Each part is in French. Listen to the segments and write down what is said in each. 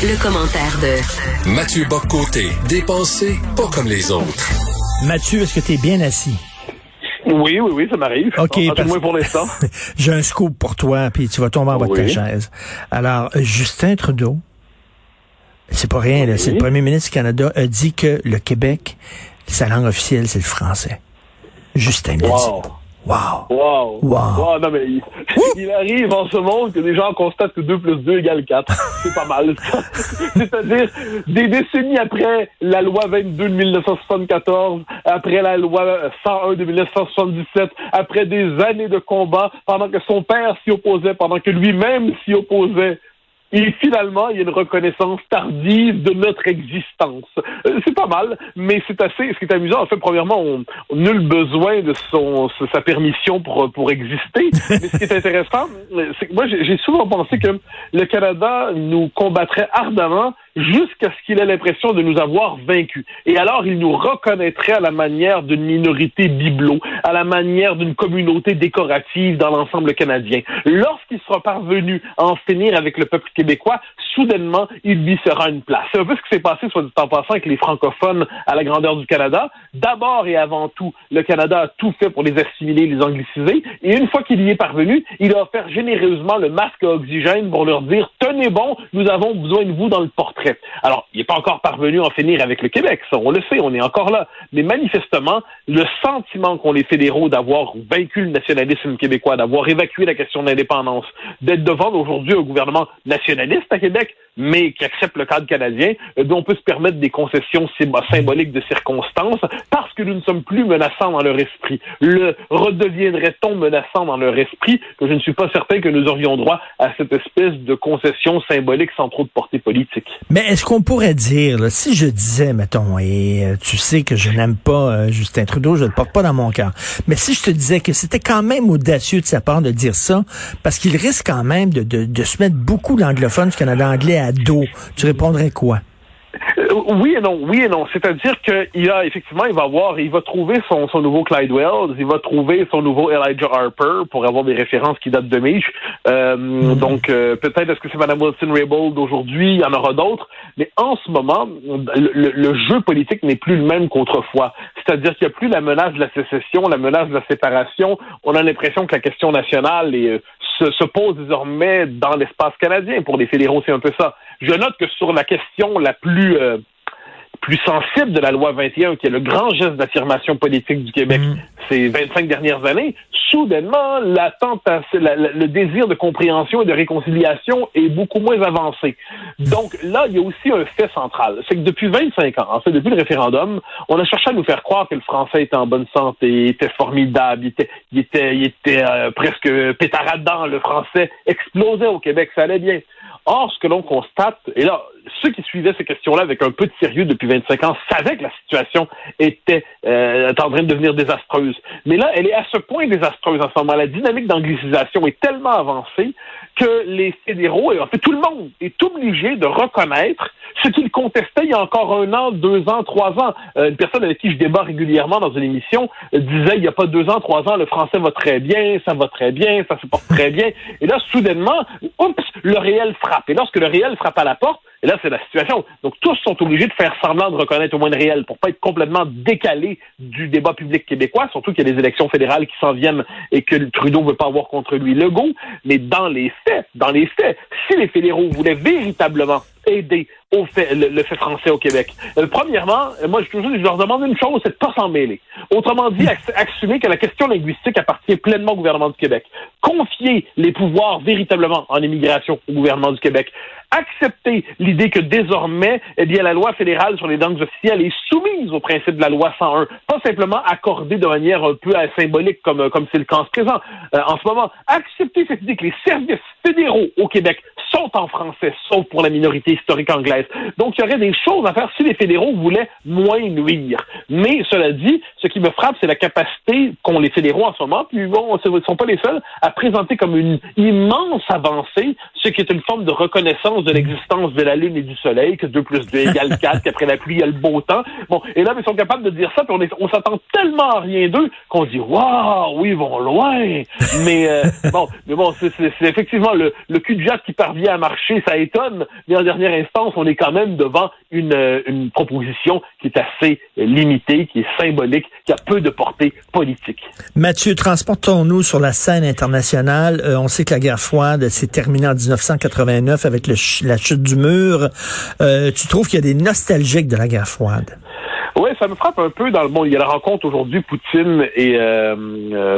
Le, commentaire de Mathieu Boccoté, dépensé pas comme les autres. Mathieu, est-ce que tu es bien assis? Oui, oui, oui, ça m'arrive. OK. En, moins pour l'instant. J'ai un scoop pour toi, puis tu vas tomber en bas de ta chaise. Alors, Justin Trudeau, c'est pas rien, c'est le premier ministre du Canada, a dit que le Québec, sa langue officielle, c'est le français. Justin wow. Wow. Wow. Wow. Non, mais il, arrive en ce monde que les gens constatent que 2 plus 2 égale 4. C'est pas mal. C'est-à-dire, des décennies après la loi 22 de 1974, après la loi 101 de 1977, après des années de combat, pendant que son père s'y opposait, pendant que lui-même s'y opposait, et finalement, il y a une reconnaissance tardive de notre existence. Euh, c'est pas mal, mais c'est assez. Ce qui est amusant, en fait, premièrement, on, n'a nul besoin de son sa permission pour pour exister. Mais ce qui est intéressant, c'est que moi, j'ai souvent pensé que le Canada nous combattrait ardemment jusqu'à ce qu'il ait l'impression de nous avoir vaincus. Et alors, il nous reconnaîtrait à la manière d'une minorité bibelot, à la manière d'une communauté décorative dans l'ensemble canadien. Lorsqu'il sera parvenu à en finir avec le peuple québécois, soudainement, il lui sera une place. C'est un peu ce qui s'est passé, soit dit en passant, avec les francophones à la grandeur du Canada. D'abord et avant tout, le Canada a tout fait pour les assimiler, les angliciser. Et une fois qu'il y est parvenu, il a offert généreusement le masque à oxygène pour leur dire, tenez bon, nous avons besoin de vous dans le portrait. Alors, il n'est pas encore parvenu à en finir avec le Québec, ça, on le sait, on est encore là. Mais manifestement, le sentiment qu'ont les fédéraux d'avoir vaincu le nationalisme québécois, d'avoir évacué la question de l'indépendance, d'être devant aujourd'hui un gouvernement nationaliste à Québec, mais qui accepte le cadre canadien, eh dont on peut se permettre des concessions symboliques de circonstances parce que nous ne sommes plus menaçants dans leur esprit. Le redeviendrait-on menaçant dans leur esprit? Que je ne suis pas certain que nous aurions droit à cette espèce de concession symbolique sans trop de portée politique. Est-ce qu'on pourrait dire, si je disais, mettons, et euh, tu sais que je n'aime pas euh, Justin Trudeau, je ne le porte pas dans mon cœur, mais si je te disais que c'était quand même audacieux de sa part de dire ça, parce qu'il risque quand même de, de, de se mettre beaucoup d'anglophones du Canada anglais à dos, tu répondrais quoi? Oui et non, oui et non. C'est-à-dire qu'il a effectivement, il va avoir, il va trouver son, son nouveau Clyde Wells, il va trouver son nouveau Elijah Harper pour avoir des références qui datent de Mich. Euh, mm-hmm. Donc euh, peut-être est-ce que c'est Mme Wilson-Raybould d'aujourd'hui, il y en aura d'autres, mais en ce moment, le, le jeu politique n'est plus le même qu'autrefois. C'est-à-dire qu'il n'y a plus la menace de la sécession, la menace de la séparation. On a l'impression que la question nationale est, se, se pose désormais dans l'espace canadien. Pour les fédéraux, c'est un peu ça. Je note que sur la question la plus euh, plus sensible de la loi 21, qui est le grand geste d'affirmation politique du Québec mm. ces 25 dernières années, soudainement, l'attente, le désir de compréhension et de réconciliation est beaucoup moins avancé. Donc là, il y a aussi un fait central. C'est que depuis 25 ans, en fait, depuis le référendum, on a cherché à nous faire croire que le français était en bonne santé, était formidable, il était, il était, il était euh, presque pétaradant, le français explosait au Québec, ça allait bien. Or, ce que l'on constate, et là, ceux qui suivaient ces questions-là avec un peu de sérieux depuis 25 ans savaient que la situation était euh, en train de devenir désastreuse. Mais là, elle est à ce point désastreuse en ce moment. La dynamique d'anglicisation est tellement avancée que les fédéraux, et en fait tout le monde, est obligé de reconnaître ce qu'ils contestaient il y a encore un an, deux ans, trois ans. Euh, une personne avec qui je débat régulièrement dans une émission disait il n'y a pas deux ans, trois ans, le français va très bien, ça va très bien, ça se porte très bien. Et là, soudainement, oups, le réel frappe. Et lorsque le réel frappe à la porte, et là, c'est la situation. Donc, tous sont obligés de faire semblant de reconnaître au moins le réel pour pas être complètement décalés du débat public québécois, surtout qu'il y a des élections fédérales qui s'en viennent et que Trudeau veut pas avoir contre lui le goût. Mais dans les faits, dans les faits, si les fédéraux voulaient véritablement aider le, fait français au Québec. Euh, premièrement, euh, moi, je leur demande une chose, c'est de pas s'en mêler. Autrement dit, assumer que la question linguistique appartient pleinement au gouvernement du Québec. Confier les pouvoirs véritablement en immigration au gouvernement du Québec. Accepter l'idée que désormais, eh bien, la loi fédérale sur les langues officielles est soumise au principe de la loi 101. Pas simplement accordée de manière un peu symbolique comme, comme c'est le cas en ce présent, euh, en ce moment. Accepter cette idée que les services fédéraux au Québec sont en français, sauf pour la minorité historique anglaise. Donc, il y aurait des choses à faire si les fédéraux voulaient moins nuire. Mais, cela dit, ce qui me frappe, c'est la capacité qu'ont les fédéraux en ce moment, puis bon, ils ne sont pas les seuls, à présenter comme une immense avancée, ce qui est une forme de reconnaissance de l'existence de la Lune et du Soleil, que 2 plus 2 égale 4, qu'après la pluie, il y a le beau temps. Bon, et là, ils sont capables de dire ça, puis on, on s'attend tellement à rien d'eux qu'on dit, waouh, oui, ils vont loin. Mais, euh, bon, mais bon, c'est effectivement le, le cul de jatte qui parvient à marcher, ça étonne, mais en dernière instance, on est quand même devant une, euh, une proposition qui est assez limitée, qui est symbolique, qui a peu de portée politique. Mathieu, transportons-nous sur la scène internationale. Euh, on sait que la guerre froide s'est terminée en 1989 avec le la chute du mur. Euh, tu trouves qu'il y a des nostalgiques de la guerre froide? Oui, ça me frappe un peu dans le monde. Il y a la rencontre aujourd'hui Poutine et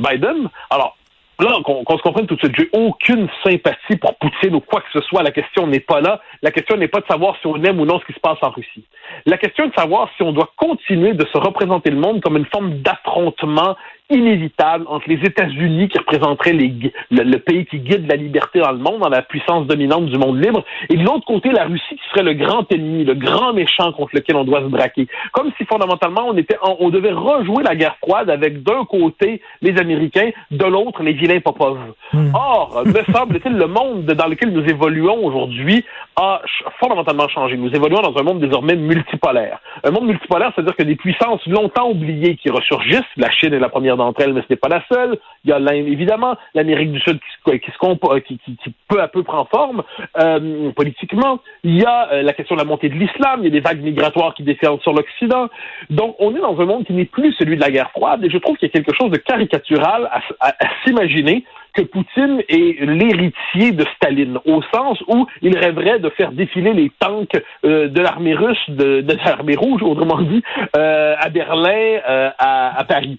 Biden. Alors, là, qu'on se comprenne tout de suite, j'ai aucune sympathie pour Poutine ou quoi que ce soit. La question n'est pas là. La question n'est pas de savoir si on aime ou non ce qui se passe en Russie. La question est de savoir si on doit continuer de se représenter le monde comme une forme d'affrontement inévitable entre les États-Unis qui représenteraient les, le, pays qui guide la liberté dans le monde, dans la puissance dominante du monde libre, et de l'autre côté la Russie qui serait le grand ennemi, le grand méchant contre lequel on doit se braquer. Comme si fondamentalement on était, on, devait rejouer la guerre froide avec d'un côté les Américains, de l'autre les vilains Popov. Hmm. Or, me semble-t-il, le monde dans lequel nous évoluons aujourd'hui a fondamentalement changé. Nous évoluons dans un monde désormais multipolaire. Un monde multipolaire, c'est-à-dire que des puissances longtemps oubliées qui ressurgissent, la Chine est la première d'entre elles, mais ce n'est pas la seule. Il y a évidemment l'Amérique du Sud qui, se qui, qui, qui, peu à peu prend forme euh, politiquement. Il y a euh, la question de la montée de l'islam. Il y a des vagues migratoires qui déferlent sur l'Occident. Donc, on est dans un monde qui n'est plus celui de la guerre froide. Et je trouve qu'il y a quelque chose de caricatural à, s'imaginer que Poutine est l'héritier de Staline, au sens où il rêverait de faire défiler les tanks euh, de l'armée russe, de, l'armée rouge, autrement dit, euh, à Berlin, euh, à Paris.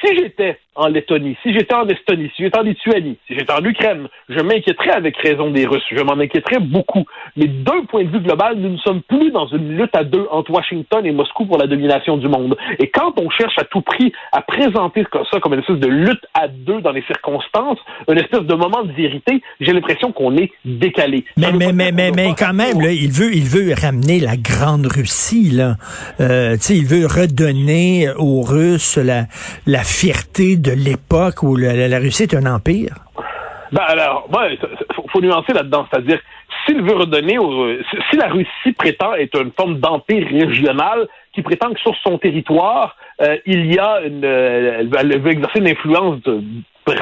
Si j'étais en Lettonie, si j'étais en Estonie, si j'étais en Lituanie, si j'étais en Ukraine, je m'inquiéterais avec raison des Russes. Je m'en inquiéterais beaucoup. Mais d'un point de vue global, nous ne sommes plus dans une lutte à deux entre Washington et Moscou pour la domination du monde. Et quand on cherche à tout prix à présenter ça comme une espèce de lutte à deux dans les circonstances, une espèce de moment de vérité, j'ai l'impression qu'on est décalé. Mais, mais, mais, mais, mais, quand même, là, il veut, il veut ramener la grande Russie, là. Euh, il veut redonner aux Russes la, la fierté de l'époque où la, Russie est un empire? Ben alors, il faut, nuancer là-dedans, c'est-à-dire s'il veut redonner, si la Russie prétend être une forme d'empire régional qui prétend que sur son territoire euh, il y a une, euh, elle veut exercer une influence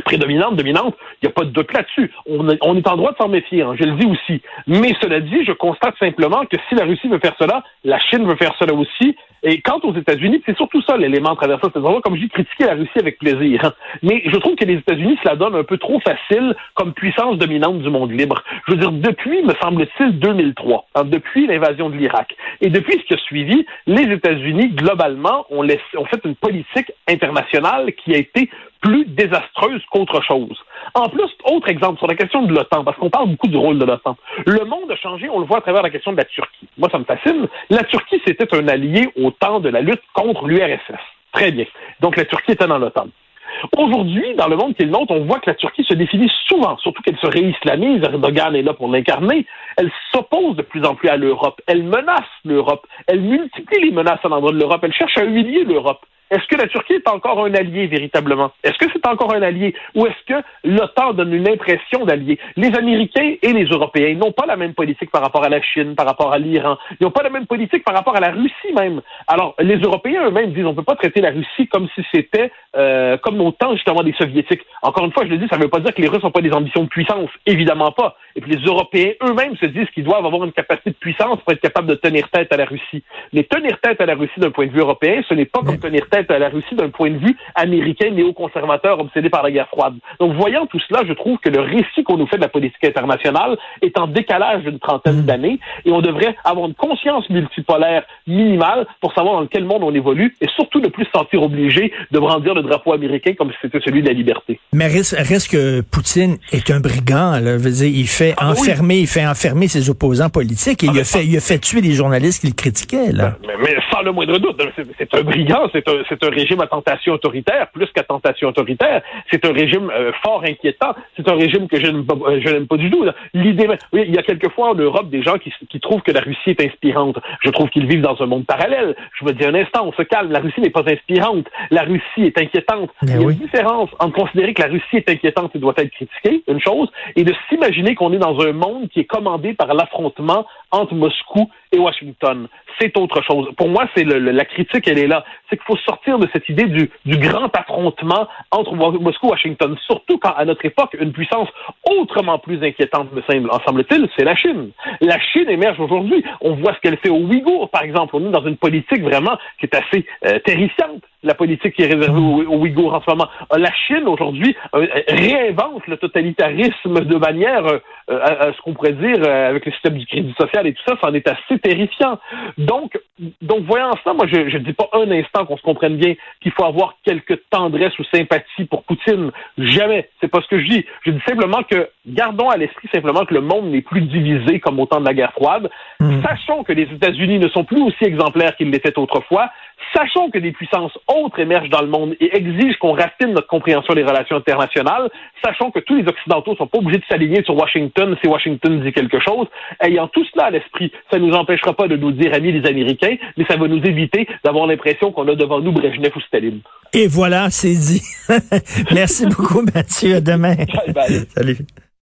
prédominante, dominante, il n'y a pas de doute là-dessus. On, est en droit de s'en méfier, hein, je le dis aussi. Mais cela dit, je constate simplement que si la Russie veut faire cela, la Chine veut faire cela aussi, et quant aux États-Unis, c'est surtout ça l'élément traversant cette zone comme je dis, critiquer la Russie avec plaisir. Hein. Mais je trouve que les États-Unis se la donnent un peu trop facile comme puissance dominante du monde libre. Je veux dire, depuis, me semble-t-il, 2003, hein, depuis l'invasion de l'Irak, et depuis ce qui a suivi, les États-Unis, globalement, ont fait une politique internationale qui a été plus désastreuse qu'autre chose. En plus, autre exemple sur la question de l'OTAN, parce qu'on parle beaucoup du rôle de l'OTAN. Le monde a changé, on le voit à travers la question de la Turquie. Moi, ça me fascine. La Turquie, c'était un allié au temps de la lutte contre l'URSS. Très bien. Donc, la Turquie était dans l'OTAN. Aujourd'hui, dans le monde qui est le nôtre, on voit que la Turquie se définit souvent, surtout qu'elle se réislamise, Erdogan est là pour l'incarner, elle s'oppose de plus en plus à l'Europe, elle menace l'Europe, elle multiplie les menaces à l'endroit de l'Europe, elle cherche à humilier l'Europe. Est-ce que la Turquie est encore un allié véritablement? Est-ce que c'est encore un allié? Ou est-ce que l'OTAN donne une impression d'allié? Les Américains et les Européens n'ont pas la même politique par rapport à la Chine, par rapport à l'Iran. Ils n'ont pas la même politique par rapport à la Russie même. Alors, les Européens eux-mêmes disent on ne peut pas traiter la Russie comme si c'était euh, comme au temps justement des Soviétiques. Encore une fois, je le dis, ça ne veut pas dire que les Russes n'ont pas des ambitions de puissance. Évidemment pas. Et puis les Européens eux-mêmes se disent qu'ils doivent avoir une capacité de puissance pour être capables de tenir tête à la Russie. Mais tenir tête à la Russie d'un point de vue européen, ce n'est pas comme tenir tête à la Russie d'un point de vue américain néoconservateur obsédé par la guerre froide. Donc, voyant tout cela, je trouve que le récit qu'on nous fait de la politique internationale est en décalage d'une trentaine hmm. d'années et on devrait avoir une conscience multipolaire minimale pour savoir dans quel monde on évolue et surtout ne plus se sentir obligé de brandir le drapeau américain comme si c'était celui de la liberté. Mais reste, reste que Poutine est un brigand. Là. Veux dire, il fait ah, enfermer, il fait enfermer ses opposants politiques et ah, il, a fait, il a fait tuer les journalistes qui le critiquaient. Là. Mais, mais sans le moindre doute, c'est un brigand, c'est un, un régime à tentation autoritaire, plus qu'à tentation autoritaire. C'est un régime euh, fort inquiétant. C'est un régime que je n'aime pas, euh, je n'aime pas du tout. L'idée, oui, il y a quelquefois en Europe des gens qui, qui trouvent que la Russie est inspirante. Je trouve qu'ils vivent dans un monde parallèle. Je me dis un instant, on se calme. La Russie n'est pas inspirante. La Russie est inquiétante. Ben il y a une différence entre considérer que la Russie est inquiétante et doit être critiquée, une chose, et de s'imaginer qu'on est dans un monde qui est commandé par l'affrontement entre Moscou et Washington. C'est autre chose. Pour moi, c'est la critique, elle est là. C'est qu'il faut sortir sortir de cette idée du, grand affrontement entre Moscou et Washington, surtout quand à notre époque, une puissance autrement plus inquiétante, me semble-t-il, c'est la Chine. La Chine émerge aujourd'hui. On voit ce qu'elle fait aux Ouïghours, par exemple. On est dans une politique vraiment qui est assez euh, terrifiante la politique qui est réservée aux, Ouïghours en ce moment. La Chine, aujourd'hui, euh, réinvente le totalitarisme de manière, euh, à, ce qu'on pourrait dire, euh, avec le système du crédit social et tout ça, c'en est assez terrifiant. Donc, donc voyant ça, moi, je ne dis pas un instant qu'on se comprenne bien qu'il faut avoir quelque tendresse ou sympathie pour Poutine. Jamais. C'est pas ce que je dis. Je dis simplement que gardons à l'esprit simplement que le monde n'est plus divisé comme au temps de la guerre froide. Hmm. Sachons que les États-Unis ne sont plus aussi exemplaires qu'ils l'étaient autrefois. Sachons que des puissances autres émergent dans le monde et exigent qu'on rafine notre compréhension des relations internationales. Sachons que tous les Occidentaux sont pas obligés de s'aligner sur Washington si Washington dit quelque chose. Ayant tout cela à l'esprit, ça ne nous empêchera pas de nous dire amis les Américains, mais ça va nous éviter d'avoir l'impression qu'on a devant nous Brejnev ou Staline. Et voilà, c'est dit. Merci beaucoup, Mathieu. À demain. Salut.